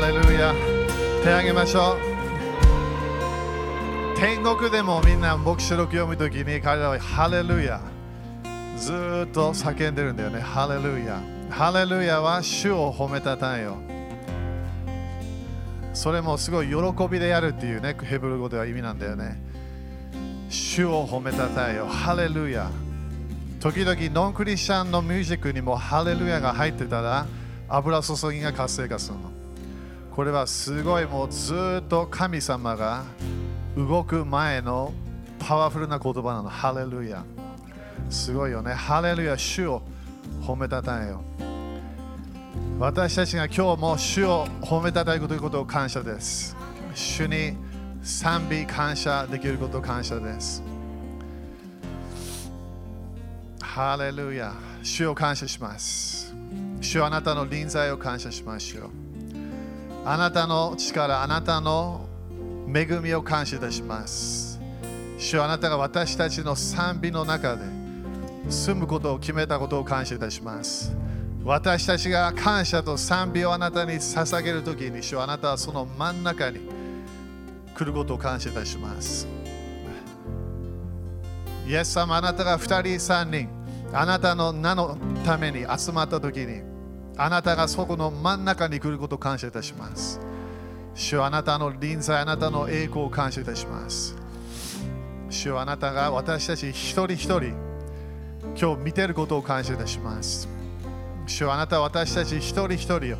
ハレルヤ手あげましょう天国でもみんな黙示録読むときに彼らはハレルヤずっと叫んでるんだよねハレルヤハレルヤは主を褒めたたえよそれもすごい喜びでやるっていうねヘブル語では意味なんだよね主を褒めたたえよハレルヤ時々ノンクリスチャンのミュージックにもハレルヤが入ってたら油注ぎが活性化するのこれはすごいもうずっと神様が動く前のパワフルな言葉なの。ハレルヤ。すごいよね。ハレルヤ主を褒めたたえよ私たちが今日も主を褒めたたえるということを感謝です。主に賛美感謝できることを感謝です。ハレルヤ。主を感謝します。主はあなたの臨在を感謝しましょうあなたの力あなたの恵みを感謝いたします。主あなたが私たちの賛美の中で住むことを決めたことを感謝いたします。私たちが感謝と賛美をあなたに捧げるときに主あなたはその真ん中に来ることを感謝いたします。イエス様あなたが2人3人あなたの名のために集まったときにあなたがそこの真ん中に来ることを感謝いたします。主はあなたの臨在あなたの栄光を感謝いたします。主はあなたが私たち一人一人今日見ていることを感謝いたします。主はあなたは私たち一人一人を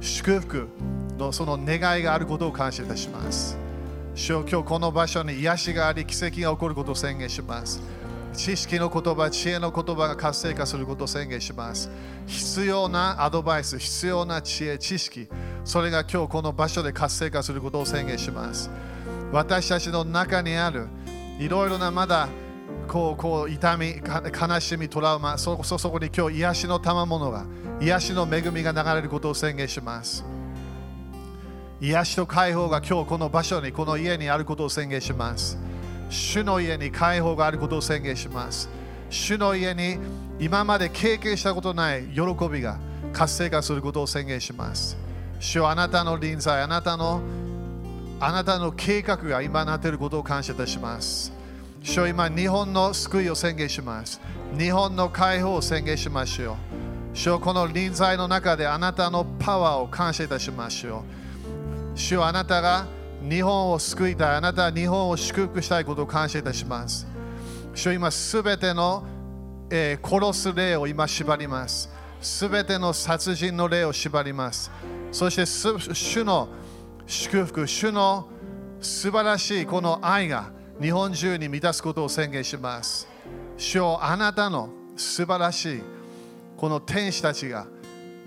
祝福のその願いがあることを感謝いたします。主よ今日この場所に癒しがあり奇跡が起こることを宣言します。知識の言葉、知恵の言葉が活性化することを宣言します必要なアドバイス、必要な知恵、知識それが今日この場所で活性化することを宣言します私たちの中にあるいろいろなまだこうこう痛み、悲しみ、トラウマ、そそそこに今日癒しの賜物が、癒しの恵みが流れることを宣言します。癒しと解放が今日この場所に、この家にあることを宣言します。主の家に解放があることを宣言します。主の家に今まで経験したことない喜びが活性化することを宣言します。主はあなたの臨在、あなたのあなたの計画が今なっていることを感謝いたします。主は今、日本の救いを宣言します。日本の解放を宣言しましょう。主はこの臨在の中であなたのパワーを感謝いたしましょう。主はあなたが日本を救いたい、あなたは日本を祝福したいことを感謝いたします。主今、すべての、えー殺す霊を今縛ります。すべての殺人の霊を縛ります。そして主の祝福、主の素晴らしいこの愛が日本中に満たすことを宣言します。主よあなたの素晴らしいこの天使たちが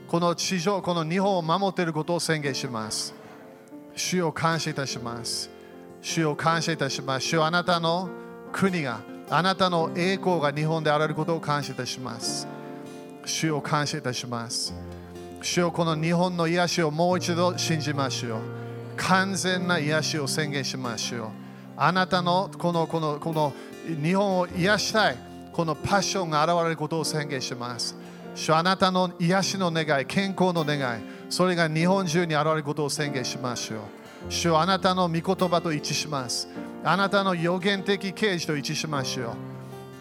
この地上、この日本を守っていることを宣言します。主よ感謝いたします。主よ感謝いたします。主よあなたの国が、あなたの栄光が日本であられることを感謝いたします。主よ感謝いたします。主よこの日本の癒しをもう一度信じましょう。完全な癒しを宣言しましょう。あなたのこのこのこの日本を癒したいこのパッションが現れることを宣言します。主あなたの癒しの願い、健康の願い、それが日本中に現れることを宣言しましょう。主あなたの御言葉と一致します。あなたの予言的啓示と一致しましょ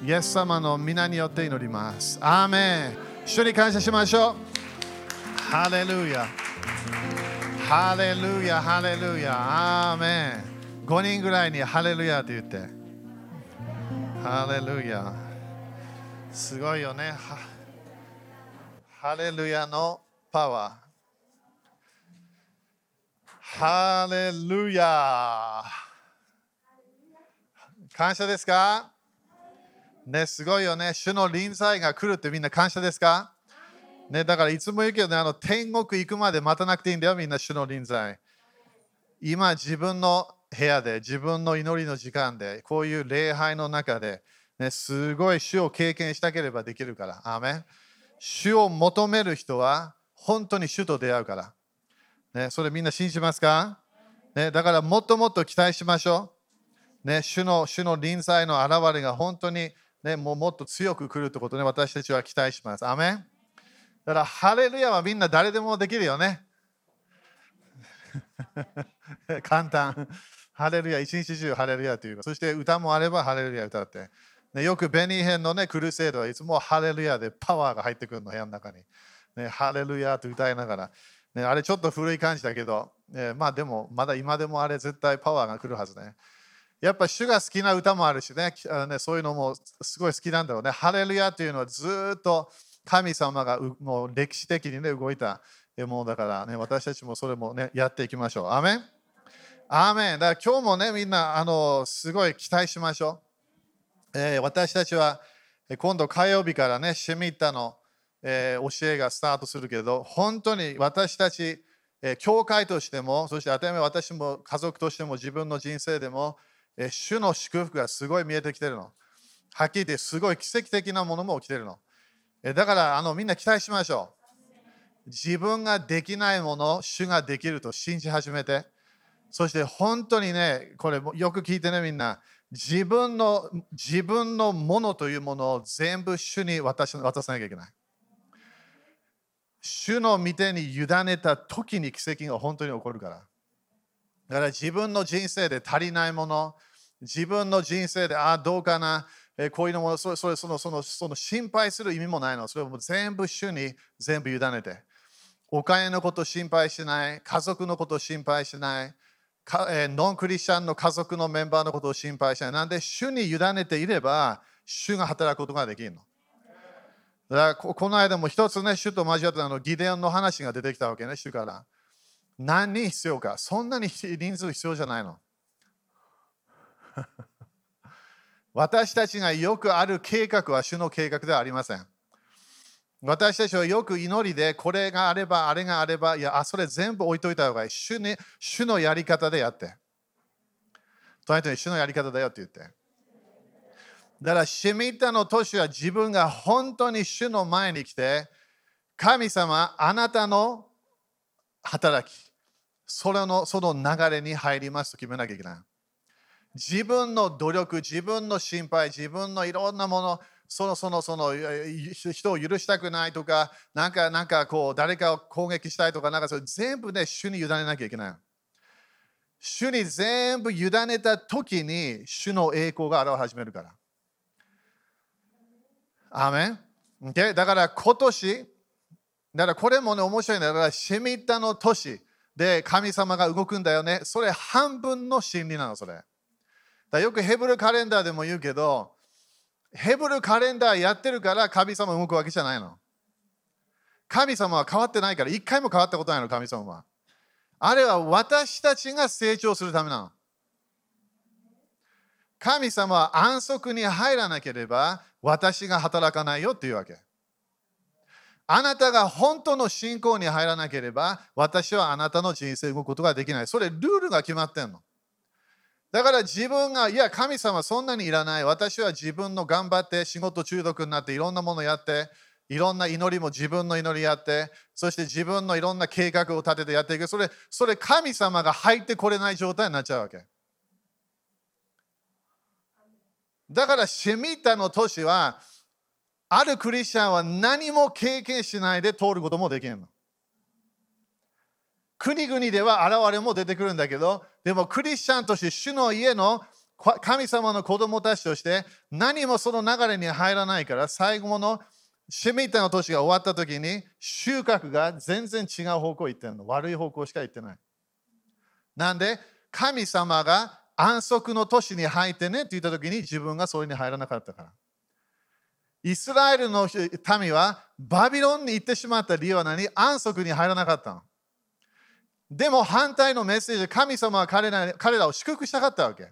う。イエス様の皆によって祈ります。アーメン。主に感謝しましょう。ハレルヤ。ハレルヤ、ハレルヤ、アーメン。5人ぐらいにハレルヤって言って。ハレルヤ。すごいよね。ハハレルヤのパワー。ハレルヤ。感謝ですか？ね、すごいよね。主の臨在が来るってみんな感謝ですか？ね、だからいつも言うけどね、あの天国行くまで待たなくていいんだよ、みんな主の臨在。今、自分の部屋で、自分の祈りの時間で、こういう礼拝の中で、ね、すごい主を経験したければできるから。アーメン主を求める人は本当に主と出会うから。ね、それみんな信じますか、ね、だからもっともっと期待しましょう。ね、主の主の臨在の現れが本当に、ね、もうもっと強く来るということね、私たちは期待します。アーメンだから、ハレルヤはみんな誰でもできるよね。簡単。ハレルヤ、一日中ハレルヤというか、そして歌もあればハレルヤ歌って。ね、よくベニー編のね、クルセードはいつもハレルヤでパワーが入ってくるの、部屋の中に。ね、ハレルヤと歌いながら。ね、あれちょっと古い感じだけど、ね、まあでも、まだ今でもあれ絶対パワーが来るはずね。やっぱ主が好きな歌もあるしね、あねそういうのもすごい好きなんだろうね。ハレルヤというのはずっと神様がもう歴史的にね、動いたものだからね、私たちもそれもね、やっていきましょう。アメンアメンだから今日もね、みんなあのすごい期待しましょう。えー、私たちは今度火曜日からね、シェミッタの、えー、教えがスタートするけど、本当に私たち、えー、教会としても、そして当たり前私も家族としても自分の人生でも、えー、主の祝福がすごい見えてきてるの。はっきり言ってすごい奇跡的なものも起きてるの。えー、だからあのみんな期待しましょう。自分ができないもの、主ができると信じ始めて。そして本当にね、これよく聞いてね、みんな。自分の自分のものというものを全部主に渡し渡さなきゃいけない。主の御手に委ねた時に奇跡が本当に起こるから。だから自分の人生で足りないもの、自分の人生で、ああ、どうかな、えこういうのもそれそれそのそのその心配する意味もないの。それを全部主に全部委ねて。お金のこと心配しない、家族のこと心配しない。ノンクリスチャンの家族のメンバーのことを心配しない。なんで、主に委ねていれば、主が働くことができるの。だからこの間も一つね、主と交わったあのギデオンの話が出てきたわけね、主から。何人必要か。そんなに人数必要じゃないの。私たちがよくある計画は主の計画ではありません。私たちはよく祈りで、これがあれば、あれがあれば、いや、あそれ全部置いといた方がいい。主に主のやり方でやって。隣人に主のやり方だよって言って。だから、シミタの年は自分が本当に主の前に来て、神様、あなたの働き、それのその流れに入りますと決めなきゃいけない。自分の努力、自分の心配、自分のいろんなもの、そのそのその人を許したくないとか、なんかなんかこう誰かを攻撃したいとか、なんかそれ全部ね、主に委ねなきゃいけない。主に全部委ねた時に主の栄光が現れ始めるから。アメン、okay? だから今年、だからこれもね面白いんだから、シミッタの年で神様が動くんだよね。それ半分の真理なの、それ。だよくヘブルカレンダーでも言うけど、ヘブルカレンダーやってるから神様動くわけじゃないの。神様は変わってないから、一回も変わったことないの、神様は。あれは私たちが成長するためなの。神様は安息に入らなければ私が働かないよっていうわけ。あなたが本当の信仰に入らなければ私はあなたの人生を動くことができない。それルールが決まってんの。だから自分が、いや、神様そんなにいらない。私は自分の頑張って仕事中毒になっていろんなものやって、いろんな祈りも自分の祈りやって、そして自分のいろんな計画を立ててやっていく。それ、それ神様が入ってこれない状態になっちゃうわけ。だから、シェミタの都市は、あるクリスチャンは何も経験しないで通ることもできるの。国々では現れも出てくるんだけど、でもクリスチャンとして主の家の神様の子供たちとして何もその流れに入らないから最後のシェミッタの年が終わった時に収穫が全然違う方向行ってるの。悪い方向しか行ってない。なんで神様が安息の年に入ってねって言った時に自分がそれに入らなかったから。イスラエルの民はバビロンに行ってしまった理由は何？安息に入らなかったの。でも反対のメッセージ神様は彼ら彼らを祝福したかったわけ。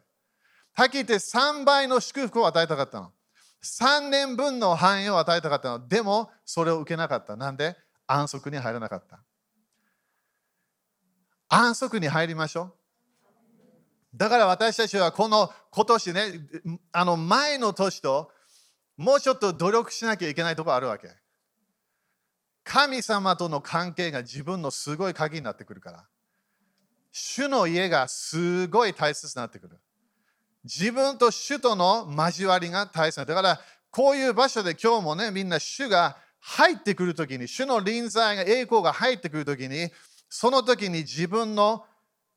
はっきり言って3倍の祝福を与えたかったの。3年分の繁栄を与えたかったの。でもそれを受けなかった。なんで？安息に入らなかった。安息に入りましょう。だから私たちはこの今年ね、あの前の年ともうちょっと努力しなきゃいけないところあるわけ。神様との関係が自分のすごい鍵になってくるから。主の家がすごい大切になってくる。自分と主との交わりが大切だから、こういう場所で今日もね、みんな主が入ってくるときに、主の臨在が、栄光が入ってくるときに、その時に自分の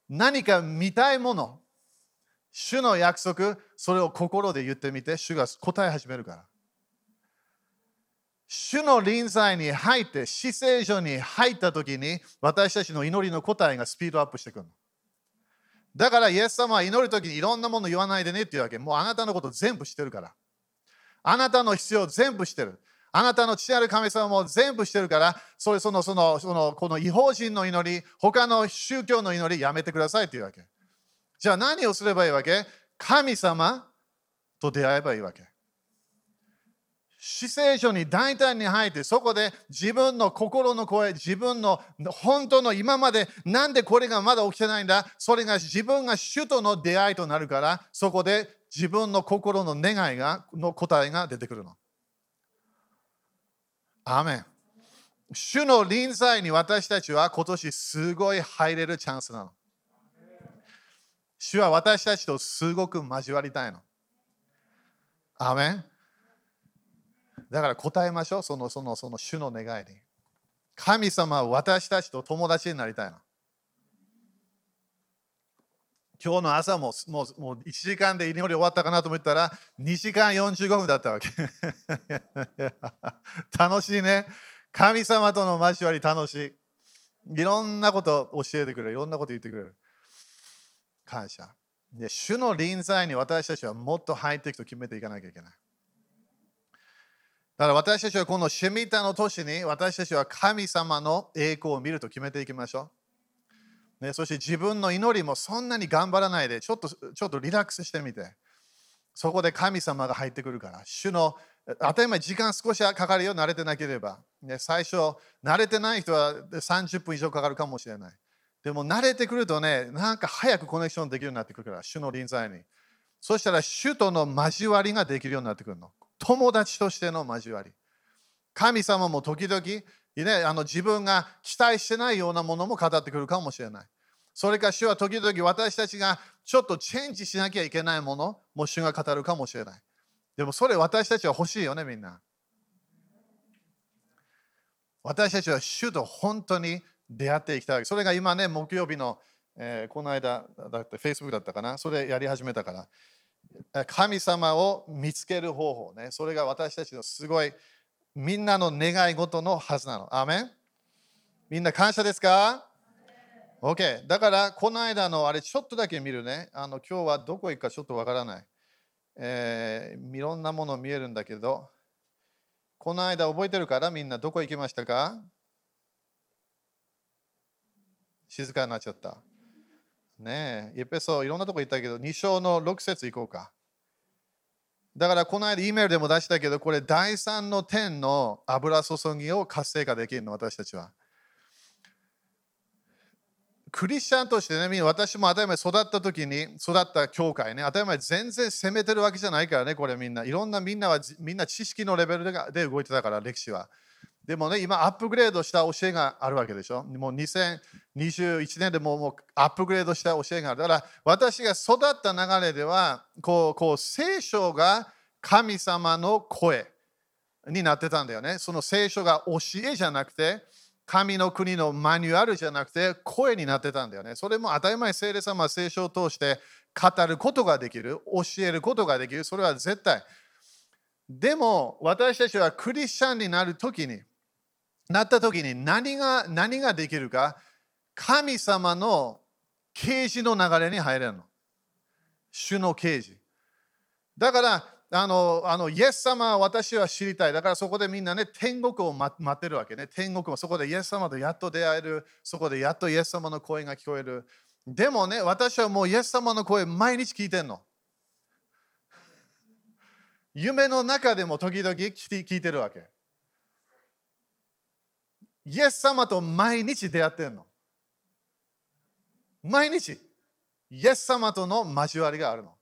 何か見たいもの、主の約束、それを心で言ってみて、主が答え始めるから。主の臨在に入って、死聖所に入った時に、私たちの祈りの答えがスピードアップしてくる。だから、イエス様は祈る時にいろんなもの言わないでねっていうわけ。もうあなたのこと全部知ってるから。あなたの必要全部知ってる。あなたの父なる神様も全部してるから、それそのそのそのこの違法人の祈り、他の宗教の祈りやめてくださいっていうわけ。じゃあ何をすればいいわけ？神様と出会えばいいわけ。死聖書に大胆に入って、そこで自分の心の声、自分の本当の今までなんでこれがまだ起きてないんだ、それが自分が主との出会いとなるから、そこで自分の心の願いがの答えが出てくるの。アメン。主の臨在に私たちは今年すごい入れるチャンスなの。主は私たちとすごく交わりたいの。アメン。だから答えましょう、そのそのその主の願いに。神様は私たちと友達になりたいの。今日の朝ももうもう1時間で祈り終わったかなと思ったら2時間45分だったわけ。楽しいね。神様との交わり楽しい。いろんなこと教えてくれる。いろんなこと言ってくれる。感謝。で主の臨在に私たちはもっと入っていくと決めていかなきゃいけない。だから私たちはこのシェミタの年に私たちは神様の栄光を見ると決めていきましょう。ね、そして自分の祈りもそんなに頑張らないでちょっとちょっとリラックスしてみてそこで神様が入ってくるから主の当たり前時間少しはかかるよ慣れてなければ、ね、最初慣れてない人は30分以上かかるかもしれないでも慣れてくるとねなんか早くコネクションできるようになってくるから主の臨在にそしたら主との交わりができるようになってくるの友達としての交わり。神様も時々、ね、あの自分が期待してないようなものも語ってくるかもしれない。それか主は時々私たちがちょっとチェンジしなきゃいけないものも主が語るかもしれない。でもそれ私たちは欲しいよね、みんな。私たちは主と本当に出会っていきたい。それが今ね、木曜日の、えー、この間だって Facebook だったかな、それやり始めたから。神様を見つける方法ね。それが私たちのすごいみんなの願い事のはずなの。アメン？みんな感謝ですか ?OK。だからこの間のあれちょっとだけ見るね。あの今日はどこ行くかちょっとわからない。えー、いろんなもの見えるんだけど、この間覚えてるからみんなどこ行きましたか？静かになっちゃった。ねえ、エペソいろんなとこ行ったけど、2章の6節行こうか。だからこの間 E メールでも出したけど、これ第3の点の油注ぎを活性化できるの、私たちは。クリスチャンとしてね、私も当たり前育った時に育った教会ね、当たり前全然責めてるわけじゃないからね、これみんな。いろんなみんなはみんな知識のレベルで動いてたから、歴史は。でもね、今アップグレードした教えがあるわけでしょ？もう2021年でももうアップグレードした教えがある。だから私が育った流れでは、こうこう聖書が神様の声になってたんだよね。その聖書が教えじゃなくて、神の国のマニュアルじゃなくて声になってたんだよね。それも当たり前聖霊様は聖書を通して語ることができる、教えることができる。それは絶対。でも私たちはクリスチャンになるときに、なった時に何が何ができるか神様の啓示の流れに入れるの。主の啓示。だからあのあのイエス様は私は知りたい。だからそこでみんなね、天国を待ってるわけね。天国もそこでイエス様とやっと出会える。そこでやっとイエス様の声が聞こえる。でもね、私はもうイエス様の声毎日聞いてんの。夢の中でも時々聞いてるわけ。イエス様と毎日出会ってんの。毎日、イエス様との交わりがあるの。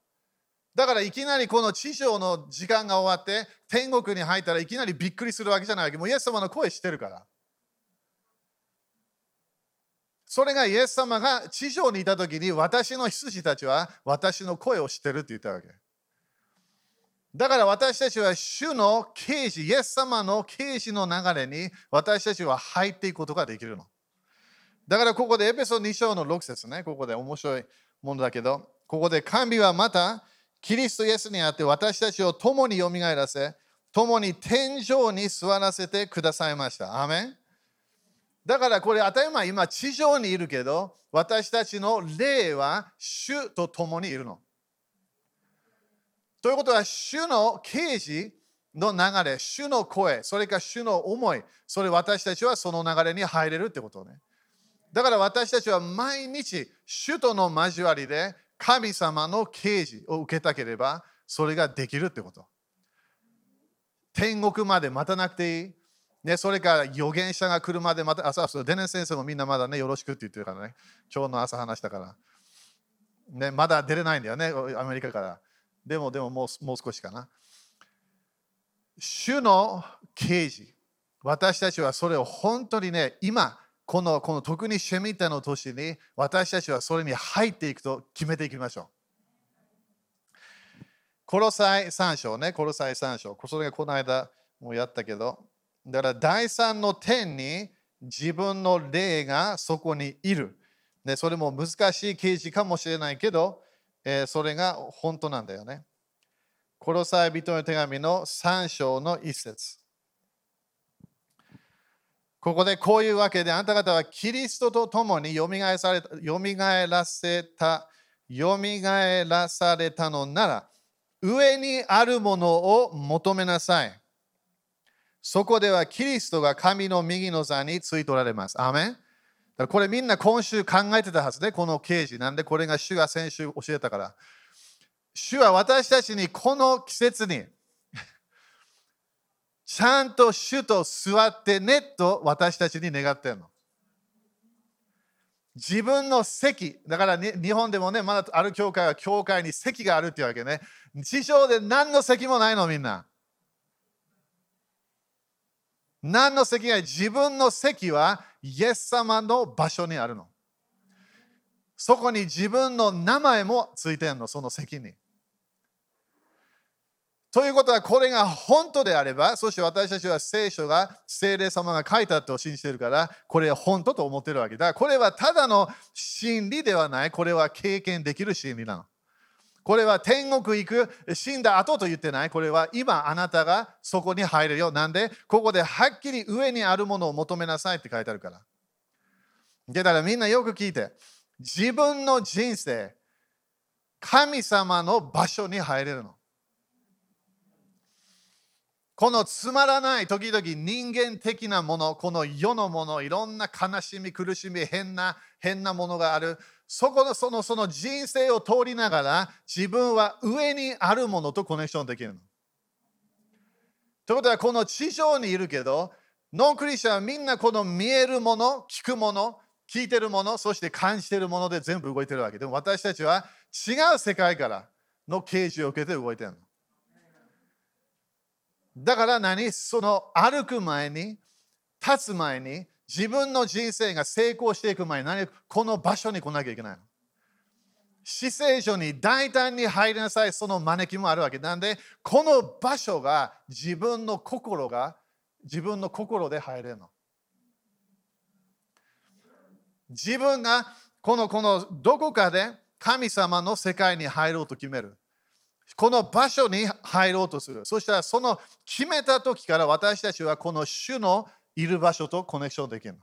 だからいきなりこの地上の時間が終わって天国に入ったらいきなりびっくりするわけじゃないわけ。もうイエス様の声してるから。それがイエス様が地上にいた時に私の羊たちは私の声を知ってるって言ったわけ。だから私たちは主の啓示、イエス様の啓示の流れに私たちは入っていくことができるの。だからここでエペソ2章の6節ね、ここで面白いものだけど、ここで神はまたキリストイエスにあって私たちを共によみがえらせ、共に天井に座らせてくださいました。アメンだからこれ当たり前今地上にいるけど私たちの霊は主と共にいるの。ということは主の啓示の流れ、主の声、それから主の思い、それ私たちはその流れに入れるってことね。だから私たちは毎日主との交わりで神様の啓示を受けたければそれができるってこと。天国まで待たなくていい。ね、それから預言者が来るまでまた、あ、そうそう、デネ先生もみんなまだね、よろしくって言ってるからね、今日の朝話したから。ね、まだ出れないんだよね、アメリカから。でも、でももうもう少しかな。主の啓示、私たちはそれを本当にね、今、このこの特にシェミタの年に私たちはそれに入っていくと決めていきましょう。コロサイ3章ね、コロサイ3章。それがこの間もやったけど、だから第三の点に自分の霊がそこにいる。でそれも難しい啓示かもしれないけど、えー、それが本当なんだよね。コロサイ人の手紙の3章の一節。ここでこういうわけで、あなた方はキリストと共によみがえされた、よみがえらせた、よみがえらされたのなら、上にあるものを求めなさい。そこではキリストが神の右の座についておられます。アメンこれみんな今週考えてたはずで、この刑事。なんでこれが主が先週教えたから。主は私たちにこの季節に ちゃんと主と座ってねと私たちに願ってるの。自分の席、だから、日本でもね、まだある教会は教会に席があるっていうわけね。地上で何の席もないの、みんな。何の席が自分の席はイエス様の場所にあるの。そこに自分の名前もついてるの、その席に。ということは、これが本当であれば、そして私たちは聖書が聖霊様が書いたと信じてるから、これは本当と思ってるわけだ。これはただの真理ではない、これは経験できる真理なの。これは天国行く、死んだ後と言ってない？これは今あなたがそこに入るよ。なんで、ここではっきり上にあるものを求めなさいって書いてあるから。だからみんなよく聞いて。自分の人生、神様の場所に入れるの。このつまらない時々人間的なもの、この世のもの、いろんな悲しみ、苦しみ、変な、変なものがある。そこのそのその人生を通りながら自分は上にあるものとコネクションできるの。ということはこの地上にいるけどノンクリスチャンはみんなこの見えるもの聞くもの聞いてるものそして感じてるもので全部動いてるわけでも私たちは違う世界からの啓示を受けて動いてるの。だから何？その歩く前に立つ前に自分の人生が成功していく前に何この場所に来なきゃいけないの。死聖所に大胆に入りなさい、その招きもあるわけなんで、この場所が自分の心が、自分の心で入れるの。自分がこのこのどこかで神様の世界に入ろうと決める。この場所に入ろうとする。そしたらその決めた時から私たちはこの主のいる場所とコネクションできるの。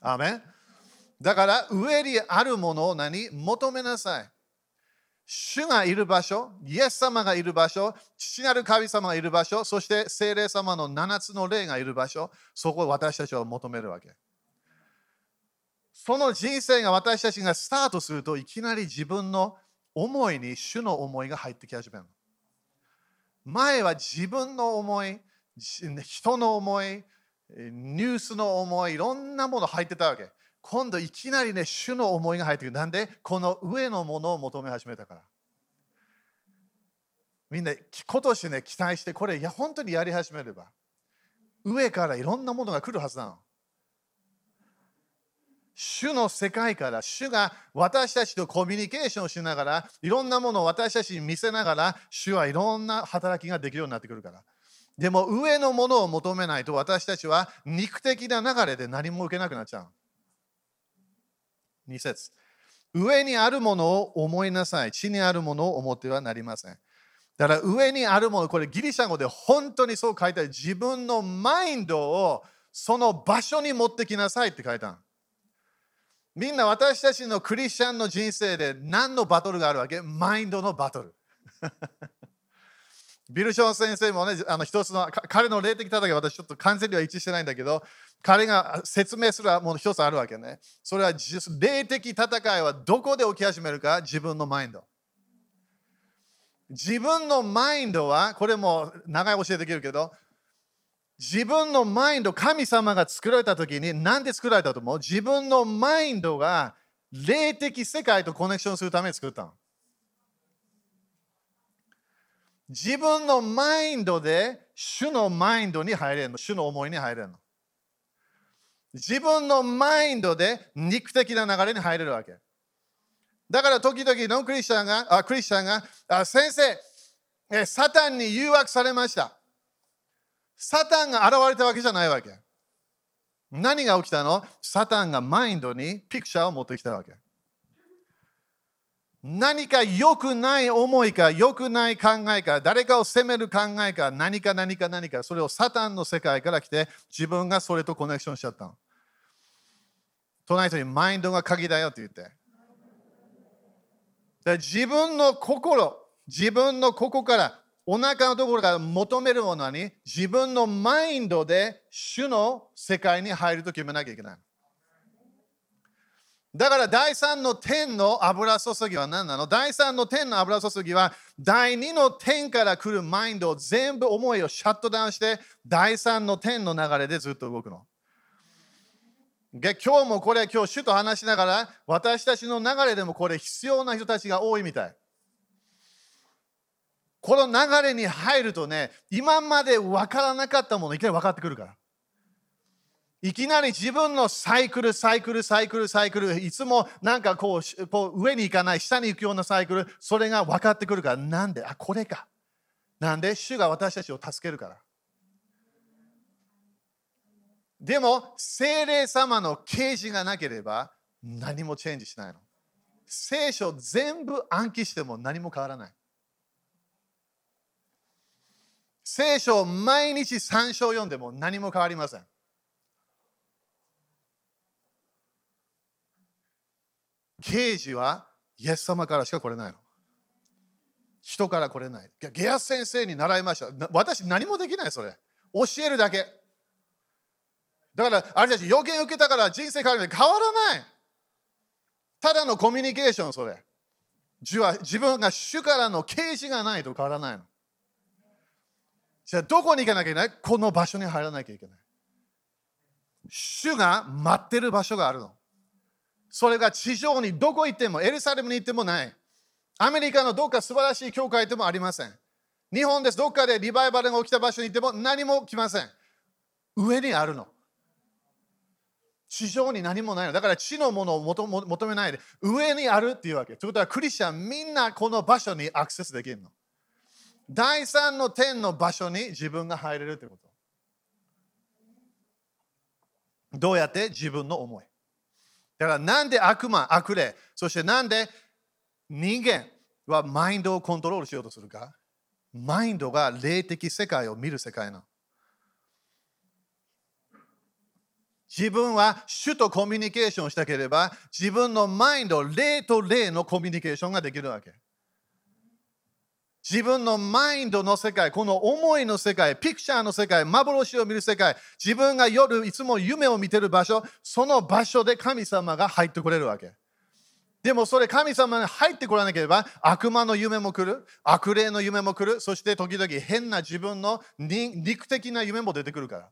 アメンだから上にあるものを何？求めなさい。主がいる場所、イエス様がいる場所、父なる神様がいる場所、そして聖霊様の7つの霊がいる場所、そこを私たちは求めるわけ。その人生が私たちがスタートするといきなり自分の思いに主の思いが入ってき始める。前は自分の思い、人の思い、ニュースの思い、いろんなもの入ってたわけ。今度いきなりね、主の思いが入ってくる。なんで？この上のものを求め始めたから。みんな今年ね、期待して、これいや本当にやり始めれば、上からいろんなものが来るはずなの。主の世界から主が私たちとコミュニケーションしながらいろんなものを私たちに見せながら主はいろんな働きができるようになってくるからでも上のものを求めないと私たちは肉的な流れで何も受けなくなっちゃう。2節上にあるものを思いなさい。地にあるものを思ってはなりません。だから上にあるもの、これギリシャ語で本当にそう書いてある。自分のマインドをその場所に持ってきなさいって書いたみんな私たちのクリスチャンの人生で何のバトルがあるわけ？マインドのバトル。ビル・ション先生もね、あの一つの彼の霊的戦い私ちょっと完全には一致してないんだけど、彼が説明するもの一つあるわけね。それは霊的戦いはどこで起き始めるか？自分のマインド。自分のマインドは、これも長い教えできるけど、自分のマインド、神様が作られた時に何で作られたと思う？自分のマインドが霊的世界とコネクションするために作ったの。自分のマインドで主のマインドに入れるの。主の思いに入れるの。自分のマインドで肉的な流れに入れるわけ。だから時々ノンクリスチャンが、あクリスチャンがあ先生え、サタンに誘惑されました。サタンが現れたわけじゃないわけ。何が起きたの？サタンがマインドにピクチャーを持ってきたわけ。何か良くない思いか良くない考えか誰かを責める考えか何か何か何かそれをサタンの世界から来て自分がそれとコネクションしちゃったの。隣人にマインドが鍵だよって言って。自分の心、自分のここからお腹のところから求めるものに自分のマインドで主の世界に入ると決めなきゃいけない。だから第3の天の油注ぎは何なの？第3の天の油注ぎは第2の天から来るマインドを全部思いをシャットダウンして第3の天の流れでずっと動くの。で今日もこれ今日主と話しながら私たちの流れでもこれ必要な人たちが多いみたい。この流れに入るとね今まで分からなかったものいきなり分かってくるから。いきなり自分のサイクル、サイクル、サイクル、サイクル、いつもなんかこうこう上に行かない、下に行くようなサイクル、それが分かってくるから、なんで？あ、これか。なんで？主が私たちを助けるから。でも、精霊様の啓示がなければ何もチェンジしないの。聖書全部暗記しても何も変わらない。聖書を毎日3章読んでも何も変わりません。刑事はイエス様からしか来れないの。人から来れない。ゲアス先生に習いました。私何もできないそれ。教えるだけ。だからあれたち予言受けたから人生変わる変わらない。ただのコミュニケーションそれ。自分が主からの啓示がないと変わらないの。じゃあどこに行かなきゃいけない？この場所に入らなきゃいけない。主が待ってる場所があるの。それが地上にどこ行っても、エルサレムに行ってもない。アメリカのどっか素晴らしい教会でもありません。日本です。どっかでリバイバルが起きた場所に行っても何も来ません。上にあるの。地上に何もないの。だから地のものを求めないで、上にあるっていうわけ。ということは、クリスチャンみんなこの場所にアクセスできるの。第三の天の場所に自分が入れるということ。どうやって自分の思い。だからなんで悪魔、悪霊、そしてなんで人間はマインドをコントロールしようとするかマインドが霊的世界を見る世界なの。自分は主とコミュニケーションしたければ自分のマインド、霊と霊のコミュニケーションができるわけ。自分のマインドの世界、この思いの世界、ピクチャーの世界、幻を見る世界、自分が夜いつも夢を見てる場所、その場所で神様が入ってこれるわけ。でもそれ神様に入ってこらなければ悪魔の夢も来る、悪霊の夢も来る、そして時々変な自分の肉的な夢も出てくるから。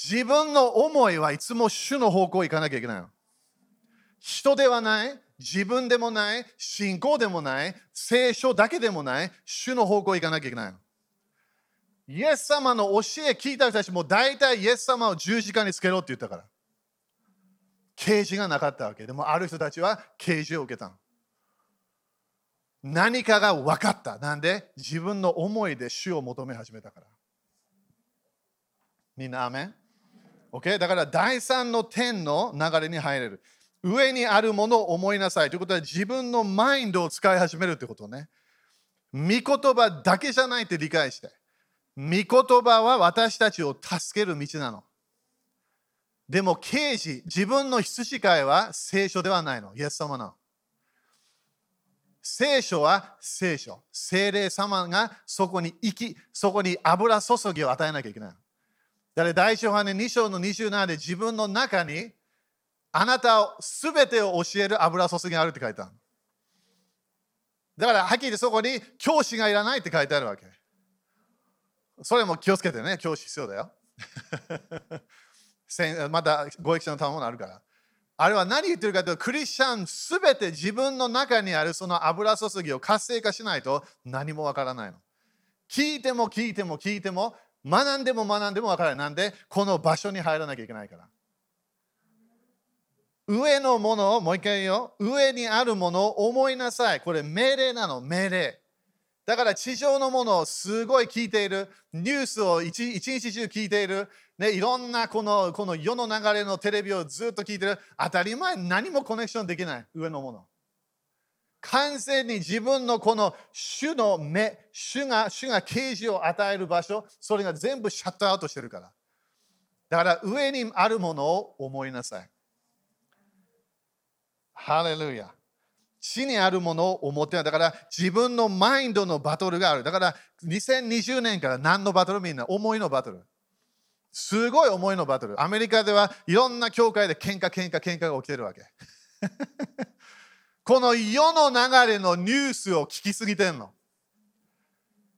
自分の思いはいつも主の方向行かなきゃいけないの。人ではない、自分でもない、信仰でもない、聖書だけでもない、主の方向行かなきゃいけない。イエス様の教え聞いた人たちも大体イエス様を十字架につけろって言ったから。啓示がなかったわけ。でもある人たちは啓示を受けた。何かが分かった。なんで？自分の思いで主を求め始めたから。みんな、アメン ?OK? だから第三の点の流れに入れる。上にあるものを思いなさい。ということは自分のマインドを使い始めるってことね。御言葉だけじゃないって理解して。御言葉は私たちを助ける道なの。でも刑事、自分の羊飼いは聖書ではないの。イエス様なの。聖書は聖書。聖霊様がそこに生き、そこに油注ぎを与えなきゃいけない。だから第一ヨハネ2章の27で自分の中にあなたを全てを教える油注ぎがあるって書いてある。だからはっきり言ってそこに教師がいらないって書いてあるわけ。それも気をつけてね、教師必要だよ。またご益者の賜物あるから。あれは何言ってるかというと、クリスチャンすべて自分の中にあるその油注ぎを活性化しないと何もわからないの。聞いても聞いても聞いても学んでも学んでもわからない。なんでこの場所に入らなきゃいけないから。上のものを、もう一回言うよ。上にあるものを思いなさい。これ命令なの、命令。だから地上のものをすごい聞いている。ニュースを一日中聞いている。ね、いろんなこのこの世の流れのテレビをずっと聞いてる。当たり前、何もコネクションできない。上のもの。完全に自分のこの主の目、主が主が啓示を与える場所、それが全部シャットアウトしてるから。だから上にあるものを思いなさい。ハレルヤ。地にあるものを思ってない。だから自分のマインドのバトルがある。だから2020年から何のバトル？みんな思いのバトル。すごい思いのバトル。アメリカではいろんな教会で喧嘩喧嘩喧嘩が起きてるわけ。この世の流れのニュースを聞きすぎてんの。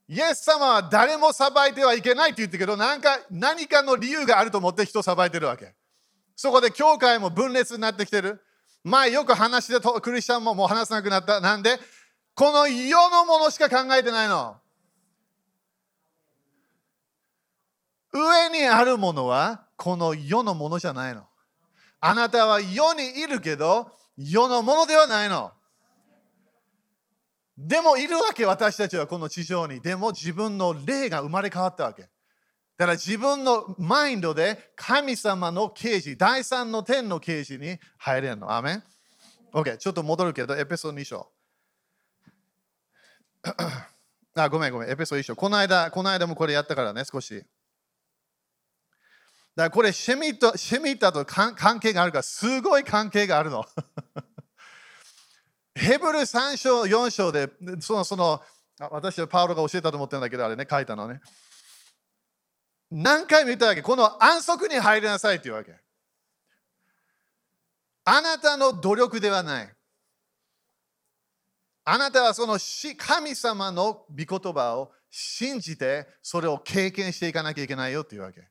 イエス様は誰も裁いてはいけないって言ってるけど、なんか何かの理由があると思って人を裁いてるわけ。そこで教会も分裂になってきてる。前よく話してクリスチャンももう話さなくなった。なんで？この世のものしか考えてないの。上にあるものはこの世のものじゃないの。あなたは世にいるけど世のものではないの。でもいるわけ私たちはこの地上に。でも自分の霊が生まれ変わったわけ。だから自分のマインドで神様の啓示、第三の天の啓示に入れるの。アメン ?OK、ちょっと戻るけど、エペソード2章。あ、ごめんごめん、エペソード1章。この間、この間もこれやったからね、少し。だからこれシェミット、シミットと関係があるから、すごい関係があるの。ヘブル3章、4章で、その、その、私はパウロが教えたと思ってるんだけど、あれね、書いたのね。何回も言ったわけ。この安息に入りなさいっていうわけ。あなたの努力ではない。あなたはその神様の御言葉を信じてそれを経験していかなきゃいけないよっていうわけ。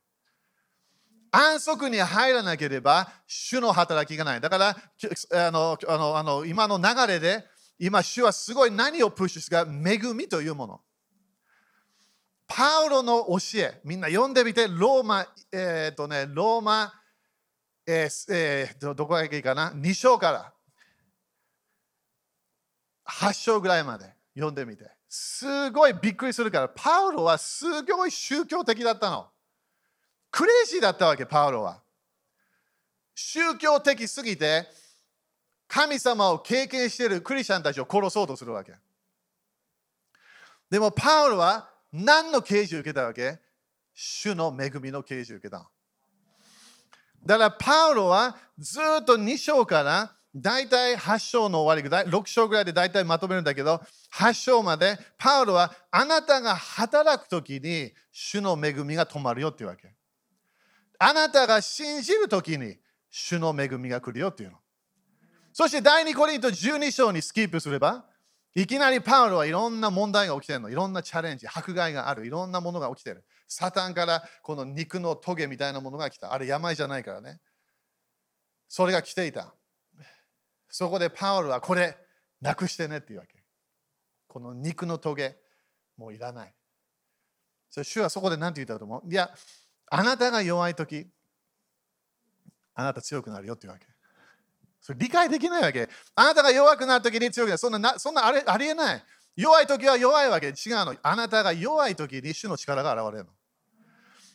安息に入らなければ主の働きがない。だからあのあのあの今の流れで今主はすごい何をプッシュするか恵みというもの。パウロの教え、みんな読んでみて、ローマ、えっ、ー、とね、ローマ、えーえー、どこがいいかな ?2 章から8章ぐらいまで読んでみて。すごいびっくりするから、パウロはすごい宗教的だったの。クレイジーだったわけ、パウロは。宗教的すぎて、神様を経験しているクリスチャンたちを殺そうとするわけ。でも、パウロは何の啓示を受けたわけ？主の恵みの啓示を受けた。だからパウロはずっと2章から大体8章の終わりぐらい、6章ぐらいで大体まとめるんだけど、8章までパウロはあなたが働くときに主の恵みが止まるよっていうわけ。あなたが信じるときに主の恵みが来るよっていうの。そして第2コリント12章にスキップすれば、いきなりパウロはいろんな問題が起きてるの。いろんなチャレンジ、迫害がある。いろんなものが起きてる。サタンからこの肉のトゲみたいなものが来た。あれ病じゃないからね。それが来ていた。そこでパウロはこれなくしてねっていうわけ。この肉のトゲ、もういらない。それ主はそこで何て言ったと思う？いや、あなたが弱い時、あなた強くなるよっていうわけ。それ理解できないわけ。あなたが弱くなるときに強くなる。そんななそんなあれありえない。弱いときは弱いわけ。違うの。あなたが弱いときに主の力が現れるの。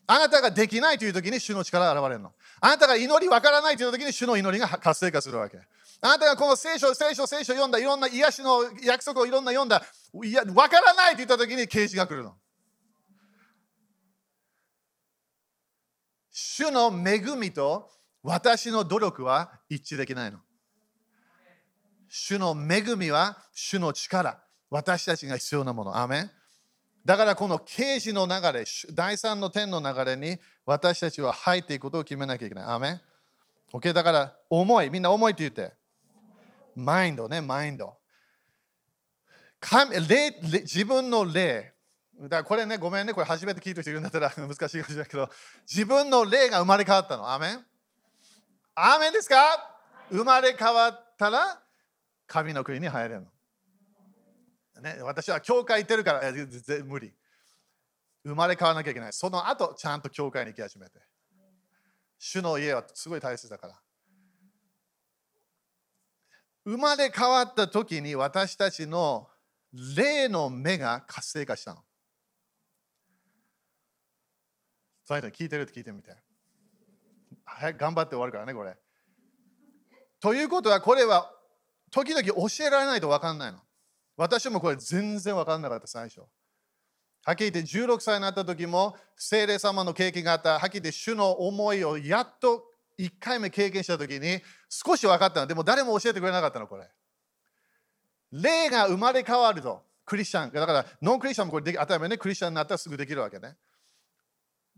あなたができないというときに主の力が現れるの。あなたが祈りわからないというときに主の祈りが活性化するわけ。あなたがこの聖書、聖書、聖書を読んだ、いろんな癒しの約束をいろんな読んだ、いやわからないと言ったときに啓示が来るの。主の恵みと私の努力は一致できないの。主の恵みは主の力。私たちが必要なもの。アメンだからこの刑事の流れ、第三の点の流れに私たちは入っていくことを決めなきゃいけない。アメン ?OK、だから思い、みんな思いって言って。マインドね、マインド。自分の霊。だからこれね、ごめんね、これ初めて聞いた人いるんだったら 難しいかもしれないけど、自分の霊が生まれ変わったの。アメンアーメンですか？生まれ変わったら神の国に入れるの。ね、私は教会行ってるから全然無理。生まれ変わらなきゃいけない。その後、ちゃんと教会に行き始めて。主の家はすごい大切だから。生まれ変わった時に私たちの霊の目が活性化したの。そういうの聞いてる？って聞いてみて。はい、頑張って終わるからね、これ。ということは、これは時々教えられないと分かんないの。私もこれ全然分かんなかった、最初。はっきり言って16歳になった時も聖霊様の経験があった。はっきり言って主の思いをやっと1回目経験した時に少し分かったの。でも誰も教えてくれなかったの、これ。霊が生まれ変わると、クリスチャン。だから、ノンクリスチャンもこれでき当たり前ね、クリスチャンになったらすぐできるわけね。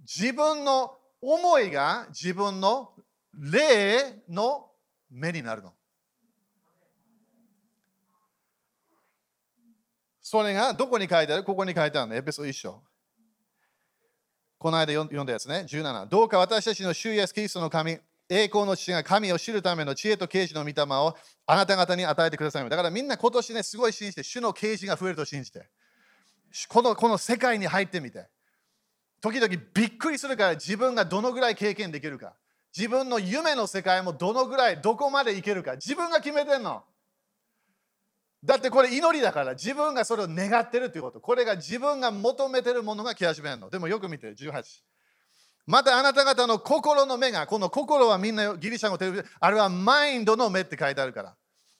自分の思いが自分の霊の目になるの。それがどこに書いてある？ここに書いてあるの。エペソ一章。この間読んだやつね。17。どうか私たちの主イエスキリストの神、栄光の父が神を知るための知恵と啓示の御霊をあなた方に与えてください。だからみんな今年ね、すごい信じて、主の啓示が増えると信じて。このこの世界に入ってみて。時々びっくりするから自分がどのぐらい経験できるか。自分の夢の世界もどのぐらい、どこまでいけるか。自分が決めてんの。だってこれ祈りだから自分がそれを願ってるということ。これが自分が求めてるものが来始めるの。でもよく見て、18。またあなた方の心の目が、この心はみんなギリシャ語テレビあれはマインドの目って書いてあるから。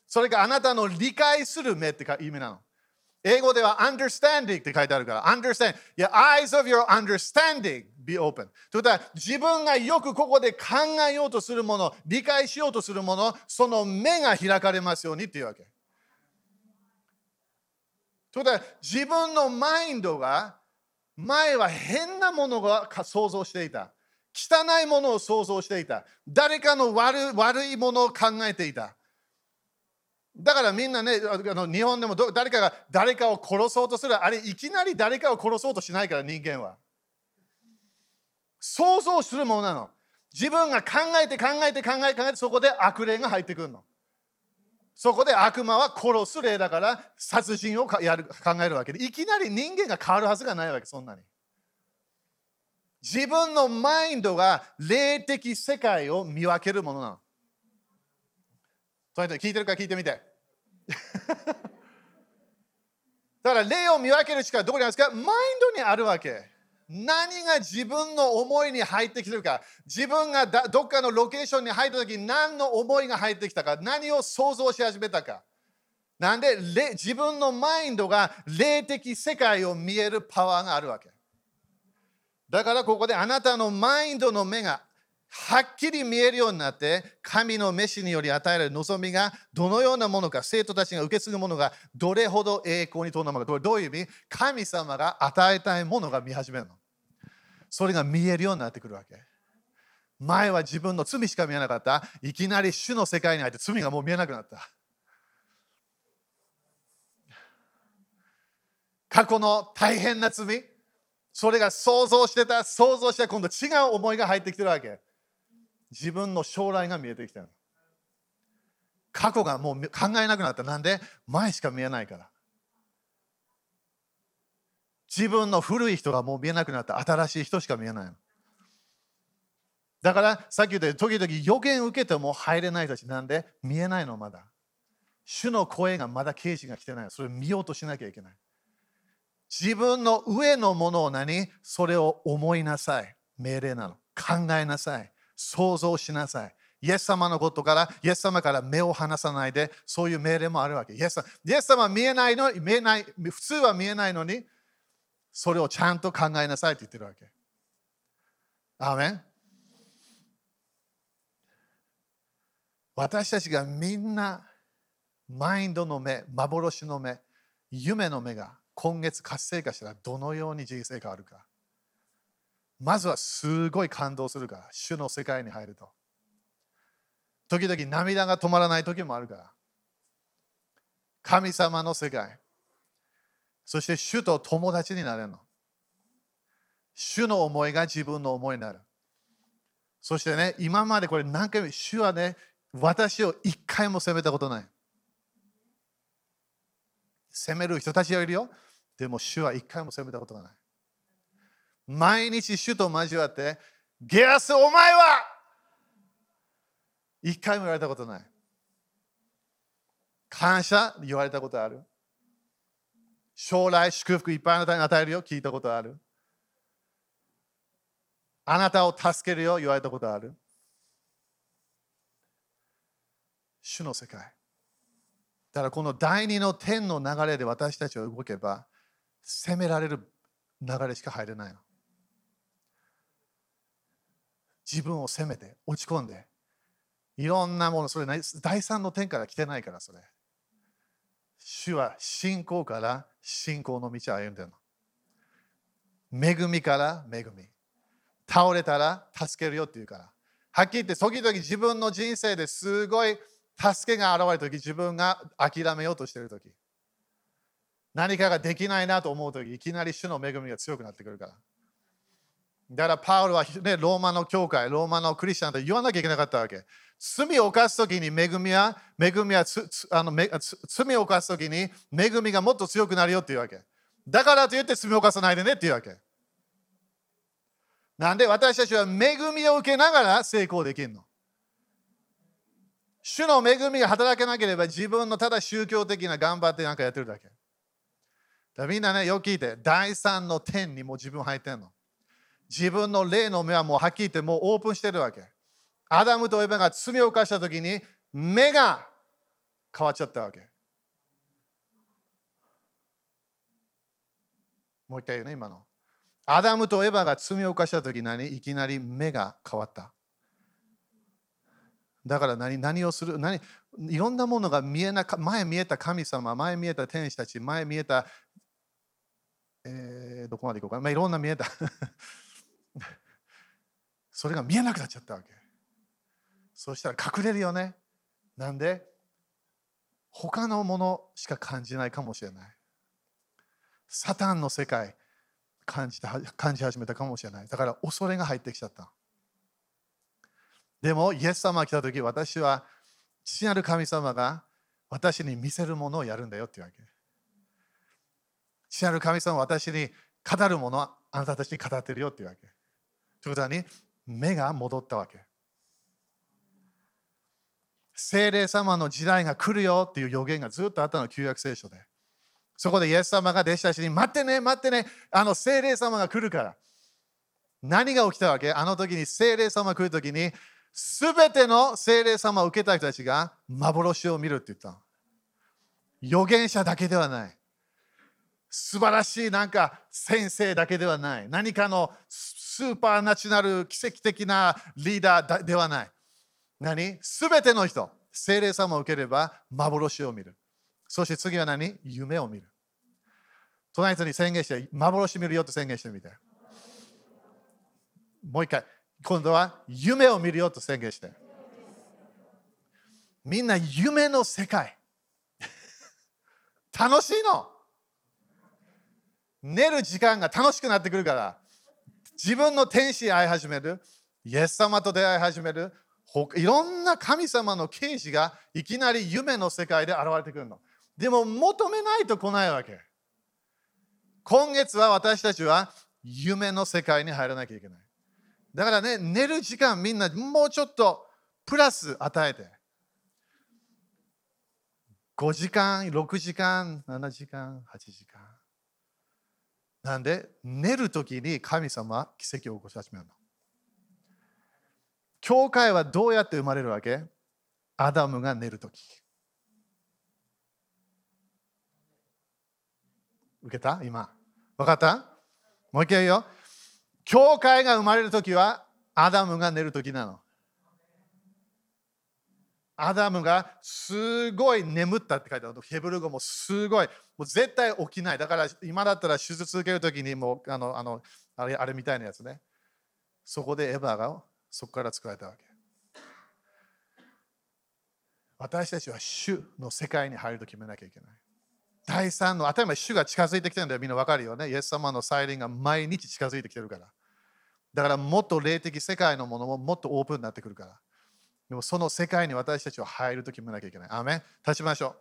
それがあなたの理解する目って意味なの。英語では understanding って書いてあるから。understand. Your eyes of your understanding be open. ということは自分がよくここで考えようとするもの、理解しようとするもの、その目が開かれますようにっていうわけ。ということは自分のマインドが前は変なものが想像していた。汚いものを想像していた。誰かの悪悪いものを考えていた。だからみんなね、あの日本でも誰かが誰かを殺そうとする。あれ、いきなり誰かを殺そうとしないから、人間は。想像するものなの。自分が考えて考えて考えて考えてそこで悪霊が入ってくるの。そこで悪魔は殺す例だから殺人をやる考えるわけでいきなり人間が変わるはずがないわけそんなに自分のマインドが霊的世界を見分けるものなのそれで聞いてるか聞いてみて。だから霊を見分ける力はどこにあるんですか？マインドにあるわけ。何が自分の思いに入ってきてるか。自分がどっかのロケーションに入った時に何の思いが入ってきたか。何を想像し始めたか。なんで自分のマインドが霊的世界を見えるパワーがあるわけ。だからここであなたのマインドの目がはっきり見えるようになって神の飯により与えられる望みがどのようなものか生徒たちが受け継ぐものがどれほど栄光に富んだものかどういう意味？神様が与えたいものが見始めるの。それが見えるようになってくるわけ。前は自分の罪しか見えなかった。いきなり主の世界に入って罪がもう見えなくなった。過去の大変な罪。それが想像してた想像して今度違う思いが入ってきてるわけ。自分の将来が見えてきたの過去がもう考えなくなったなんで？前しか見えないから自分の古い人がもう見えなくなった新しい人しか見えないのだからさっき言ったように時々予言受けても入れない人たちなんで？見えないのまだ。主の声がまだ刑事が来てない。それを見ようとしなきゃいけない。自分の上のものを何？それを思いなさい。命令なの。考えなさい。想像しなさい。イエス様のことから、イエス様から目を離さないで、そういう命令もあるわけ。イエス様イエス様は見えないの見えない、普通は見えないのに、それをちゃんと考えなさいって言ってるわけ。アーメン私たちがみんな、マインドの目、幻の目、夢の目が今月活性化したらどのように人生変わるか。まずはすごい感動するから、主の世界に入ると。時々涙が止まらない時もあるから。神様の世界。そして主と友達になれるの。主の思いが自分の思いになる。そしてね、今までこれ何回も、主はね、私を一回も責めたことない。責める人たちはいるよ。でも主は一回も責めたことがない。毎日主と交わって、ゲアスお前は一回も言われたことない。感謝言われたことある。将来祝福いっぱいあなたに与えるよ聞いたことある。あなたを助けるよ言われたことある。主の世界。だからこの第二の天の流れで私たちは動けば責められる流れしか入れないの。自分を責めて落ち込んでいろんなものそれ第三の天から来てないからそれ。主は信仰から信仰の道を歩んでるの。恵みから恵み。倒れたら助けるよって言うから。はっきり言って時々自分の人生ですごい助けが現れる時自分が諦めようとしてる時。何かができないなと思う時いきなり主の恵みが強くなってくるから。だからパウロは、ね、ローマの教会、ローマのクリスチャンと言わなきゃいけなかったわけ。罪を犯すときに恵みは、恵みはあの罪を犯すときに恵みがもっと強くなるよっていうわけ。だからといって罪を犯さないでねっていうわけ。なんで私たちは恵みを受けながら成功できるの。主の恵みが働けなければ自分のただ宗教的な頑張ってなんかやってるだけ。だみんなね、よく聞いて、第三の天にも自分入ってんの。自分の霊の目はもうはっきり言ってもうオープンしてるわけ。アダムとエヴァが罪を犯した時に目が変わっちゃったわけ。もう一回言うね、今の。アダムとエヴァが罪を犯した時何？いきなり目が変わった。だから何？何をする？何？いろんなものが見えなか前見えた神様、前見えた天使たち、前見えた、えー、どこまで行こうか、まあ、いろんな見えたそれが見えなくなっちゃったわけ。そうしたら隠れるよね。なんで？他のものしか感じないかもしれない。サタンの世界感じた感じ始めたかもしれない。だから恐れが入ってきちゃった。でもイエス様が来た時私は父なる神様が私に見せるものをやるんだよっていうわけ。父なる神様は私に語るものはあなたたちに語ってるよっていうわけ。ということはね、目が戻ったわけ。精霊様の時代が来るよっていう予言がずっとあったの、旧約聖書で。そこでイエス様が弟子たちに、待ってね、待ってね、あの精霊様が来るから。何が起きたわけ？あの時に精霊様が来る時に、すべての精霊様を受けた人たちが幻を見るって言った。預言者だけではない。素晴らしいなんか先生だけではない。何かのスーパーナチュラル奇跡的なリーダーではない。何？すべての人、精霊様を受ければ幻を見る。そして次は何？夢を見る。隣人に宣言して、幻見るよって宣言してみて。もう一回、今度は夢を見るよと宣言して。みんな夢の世界。楽しいの。寝る時間が楽しくなってくるから。自分の天使に会い始める、イエス様と出会い始める、いろんな神様の刑事がいきなり夢の世界で現れてくるの。でも求めないと来ないわけ。今月は私たちは夢の世界に入らなきゃいけない。だからね、寝る時間みんなもうちょっとプラス与えて。5時間、6時間、7時間、8時間。なんで、寝るときに神様は奇跡を起こし始めるの。教会はどうやって生まれるわけ？アダムが寝るとき。受けた？今。分かった？もう一回言うよ。教会が生まれるときはアダムが寝るときなの。アダムがすごい眠ったって書いてある。ヘブル語もすごい。もう絶対起きない。だから今だったら手術受けるときにもうあのあのあれあれみたいなやつね。そこでエヴァがそこから作られたわけ。私たちは主の世界に入ると決めなきゃいけない。第3の、当たり前、主が近づいてきてるんだよ。みんなわかるよね。イエス様の再臨が毎日近づいてきてるから。だからもっと霊的世界のものももっとオープンになってくるから。でもその世界に私たちは入ると決めなきゃいけない。アメン立ちましょう。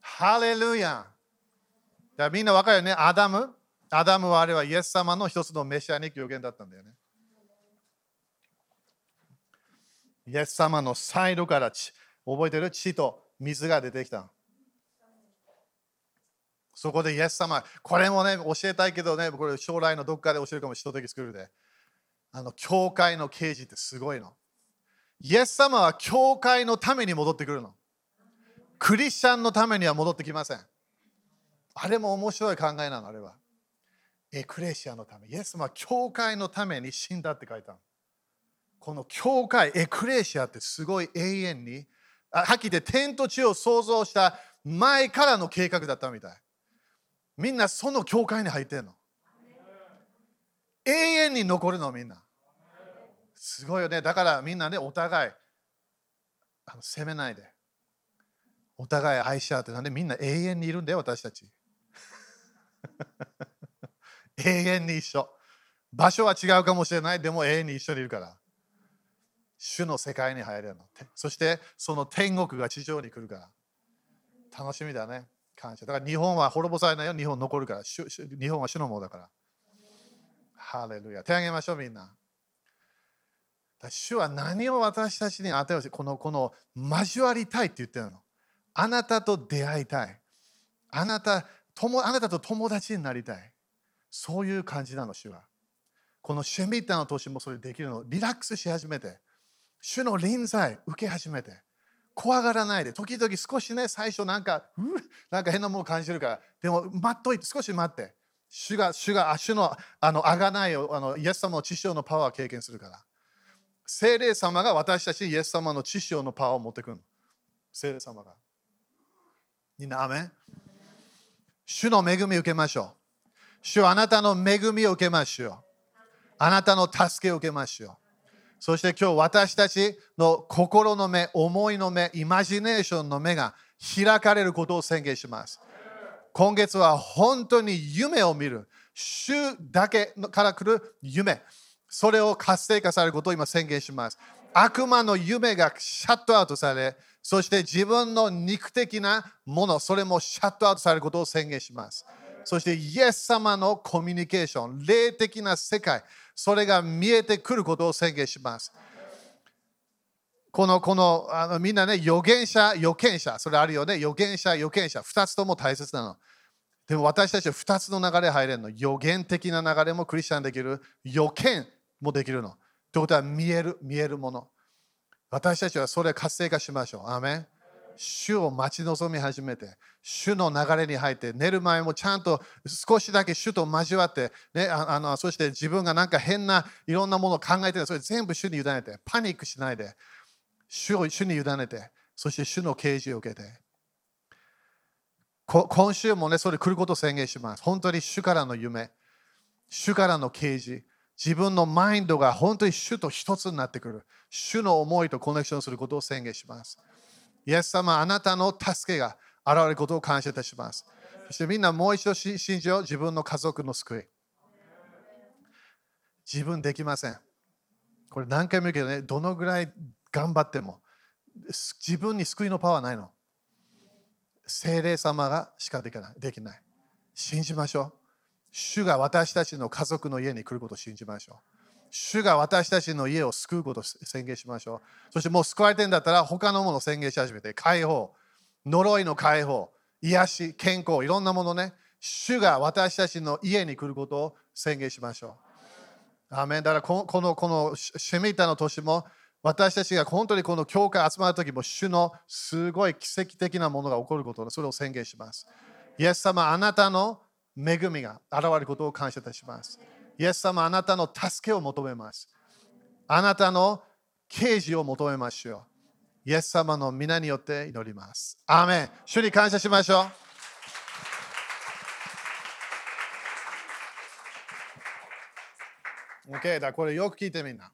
ハレルヤだみんなわかるよね。アダム。アダムはあれはイエス様の一つの Messianic 予言だったんだよね。イエス様のサイドから血、覚えてる？血と水が出てきた。そこでイエス様、これもね、教えたいけどね、これ将来のどっかで教えるかもしれない。作るで。あの、教会の刑事ってすごいの。イエス様は教会のために戻ってくるの。クリスチャンのためには戻ってきません。あれも面白い考えなの、あれは。エクレシアのため。イエス様は教会のために死んだって書いたの。この教会、エクレシアってすごい永遠に、はっきり言って天と地を創造した前からの計画だったみたい。みんなその教会に入ってんの。永遠に残るのみんな。すごいよね。だからみんなね、お互いあの責めないで。お互い愛し合って、なんでみんな永遠にいるんだよ、私たち。永遠に一緒。場所は違うかもしれない、でも永遠に一緒にいるから。主の世界に入れるの。そしてその天国が地上に来るから。楽しみだね。感謝。だから日本は滅ぼされないよ。日本残るから。日本は主のものだから。ハレルヤ。手あげましょう、みんな。主は何を私たちに与えようこのこの交わりたいって言ってるの。あなたと出会いたい。あなた友あなたと友達になりたい。そういう感じなの、主は。このシェミッターの年もそれできるの。リラックスし始めて。主の臨在受け始めて。怖がらないで。時々少しね、最初なんか、うなんか変なもの感じるから。でも待っといて、少し待って。主が、主が、主の、あの、あがないを、あの、イエス様の知性のパワーを経験するから。聖霊様が私たちイエス様の知性のパワーを持ってくる。聖霊様が。みんな、アメン主の恵みを受けましょう。主はあなたの恵みを受けましょう。あなたの助けを受けましょう。そして今日私たちの心の目、思いの目、イマジネーションの目が開かれることを宣言します。今月は本当に夢を見る。主だけから来る夢。それを活性化されることを今宣言します。悪魔の夢がシャットアウトされ、そして自分の肉的なもの、それもシャットアウトされることを宣言します。そしてイエス様のコミュニケーション、霊的な世界、それが見えてくることを宣言します。この、この、あのみんなね、預言者、予見者、それあるよね、預言者、予見者、2つとも大切なの。でも私たちは2つの流れ入れるの。予言的な流れもクリスチャンできる。予見もできるの。ということは見える、見えるもの。私たちはそれを活性化しましょう。アメン主を待ち望み始めて、主の流れに入って、寝る前もちゃんと少しだけ主と交わって、ね、あのそして自分がなんか変ないろんなものを考えてそれ全部主に委ねて、パニックしないで、主を主に委ねて、そして主の啓示を受けて。今週もね、それ来ることを宣言します。本当に主からの夢、主からの啓示、自分のマインドが本当に主と一つになってくる。主の思いとコネクションすることを宣言します。イエス様、あなたの助けが現れることを感謝いたします。そしてみんなもう一度信じよう、自分の家族の救い。自分できません。これ何回も言うけどね、どのぐらい頑張っても自分に救いのパワーないの。精霊様がしかできない。できない信じましょう。主が私たちの家族の家に来ることを信じましょう。主が私たちの家を救うことを宣言しましょう。そしてもう救われてんだったら他のものを宣言し始めて、解放、呪いの解放、癒し、健康、いろんなものね、主が私たちの家に来ることを宣言しましょう。アメンだからこのこのこのシェミタの年も私たちが本当にこの教会集まるときも主のすごい奇跡的なものが起こることそれを宣言します。イエス様、あなたの恵みが現れることを感謝いたします。イエス様、あなたの助けを求めます。あなたの啓示を求めましょう。イエス様の皆によって祈ります。アーメン主に感謝しましょう。OK だ、これよく聞いてみんな。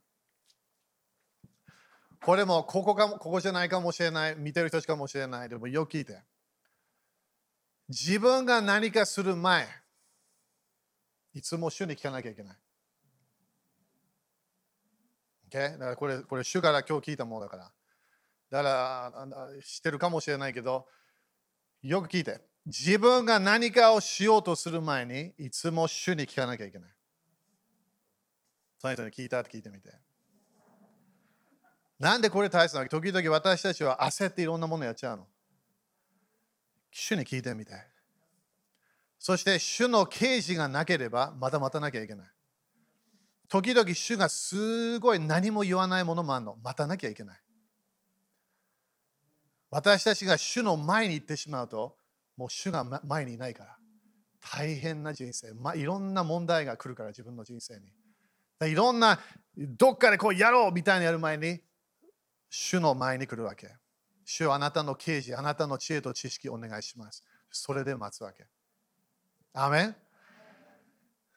これもここかここじゃないかもしれない、見てる人しかもしれない。でもよく聞いて。自分が何かする前、いつも主に聞かなきゃいけない。Okay? だからこれ、これ主から今日聞いたものだから。だから知ってるかもしれないけど、よく聞いて。自分が何かをしようとする前に、いつも主に聞かなきゃいけない。その人に聞いたって聞いてみて。なんでこれ大切なの時々私たちは焦っていろんなものやっちゃうの。主に聞いてみて。そして主の啓示がなければまた待たなきゃいけない。時々主がすごい何も言わないものもあるの。待たなきゃいけない。私たちが主の前に行ってしまうと、もう主が前にいないから。大変な人生。まあ、いろんな問題が来るから、自分の人生に。いろんな、どっかでこうやろうみたいにやる前に、主の前に来るわけ。主はあなたの啓示、あなたの知恵と知識をお願いします。それで待つわけ。アメン？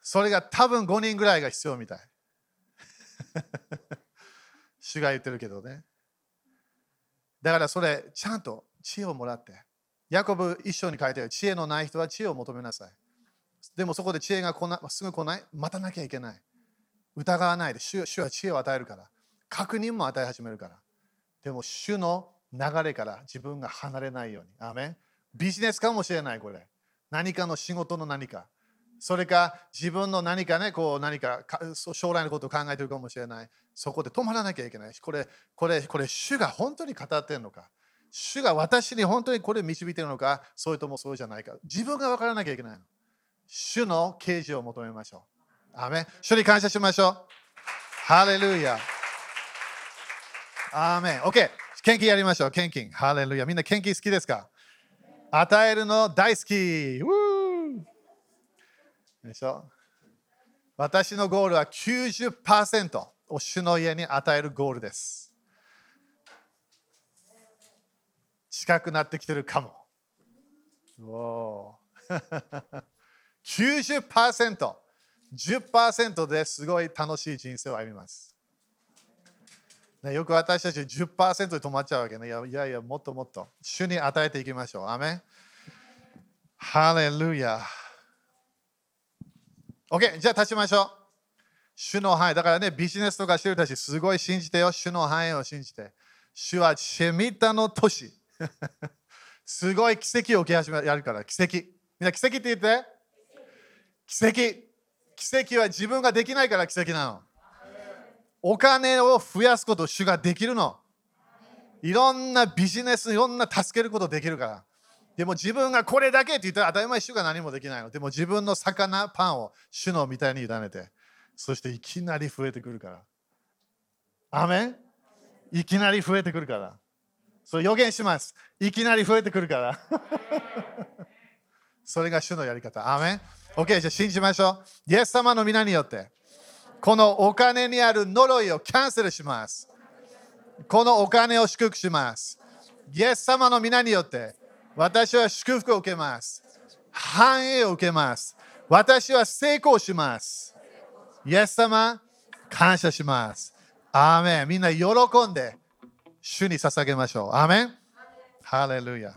それが多分5人ぐらいが必要みたい。主が言ってるけどね。だからそれ、ちゃんと知恵をもらって。ヤコブ一緒に書いてある知恵のない人は知恵を求めなさい。でもそこで知恵が来なすぐ来ない、待たなきゃいけない。疑わないで主、主は知恵を与えるから。確認も与え始めるから。でも主の流れから自分が離れないように。アメビジネスかもしれない、これ。何かの仕事の何か。それか自分の何かね、こう何か将来のことを考えてるかもしれない。そこで止まらなきゃいけないし、これ、これ、これ、主が本当に語ってるのか。主が私に本当にこれを導いてるのか、それともそうじゃないか。自分が分からなきゃいけないの。主の啓示を求めましょう。アメ主に感謝しましょう。ハレルヤ。アーメン。OK。献金やりましょう。献金。ハレルヤ。みんな献金好きですか？与えるの大好き。でしょ？私のゴールは90%を主の家に与えるゴールです。近くなってきてるかも。お90%、10%ですごい楽しい人生を歩みます。ね、よく私たち10%で止まっちゃうわけね。いやいやいや、もっともっと。主に与えていきましょう。アメンハレルヤ。OK、じゃあ立ちましょう。主の範囲。だからね、ビジネスとかしてる人たち、すごい信じてよ。主の範囲を信じて。主はシェミタの都市。すごい奇跡を起き始めやるから、奇跡。みんな奇跡って言って。奇跡。奇跡は自分ができないから奇跡なの。お金を増やすこと主ができるの。いろんなビジネス、いろんな助けることできるから。でも自分がこれだけって言ったら当たり前主が何もできないの。でも自分の魚、パンを主のみたいに委ねて、そしていきなり増えてくるから。アメン？いきなり増えてくるから。それ予言します。いきなり増えてくるから。それが主のやり方。アメン ?OK、じゃあ信じましょう。イエス様の皆によって。このお金にある呪いをキャンセルします。このお金を祝福します。イエス様の皆によって私は祝福を受けます。繁栄を受けます。私は成功します。イエス様、感謝します。アーメン。みんな喜んで主に捧げましょう。アーメン。ハレルヤ。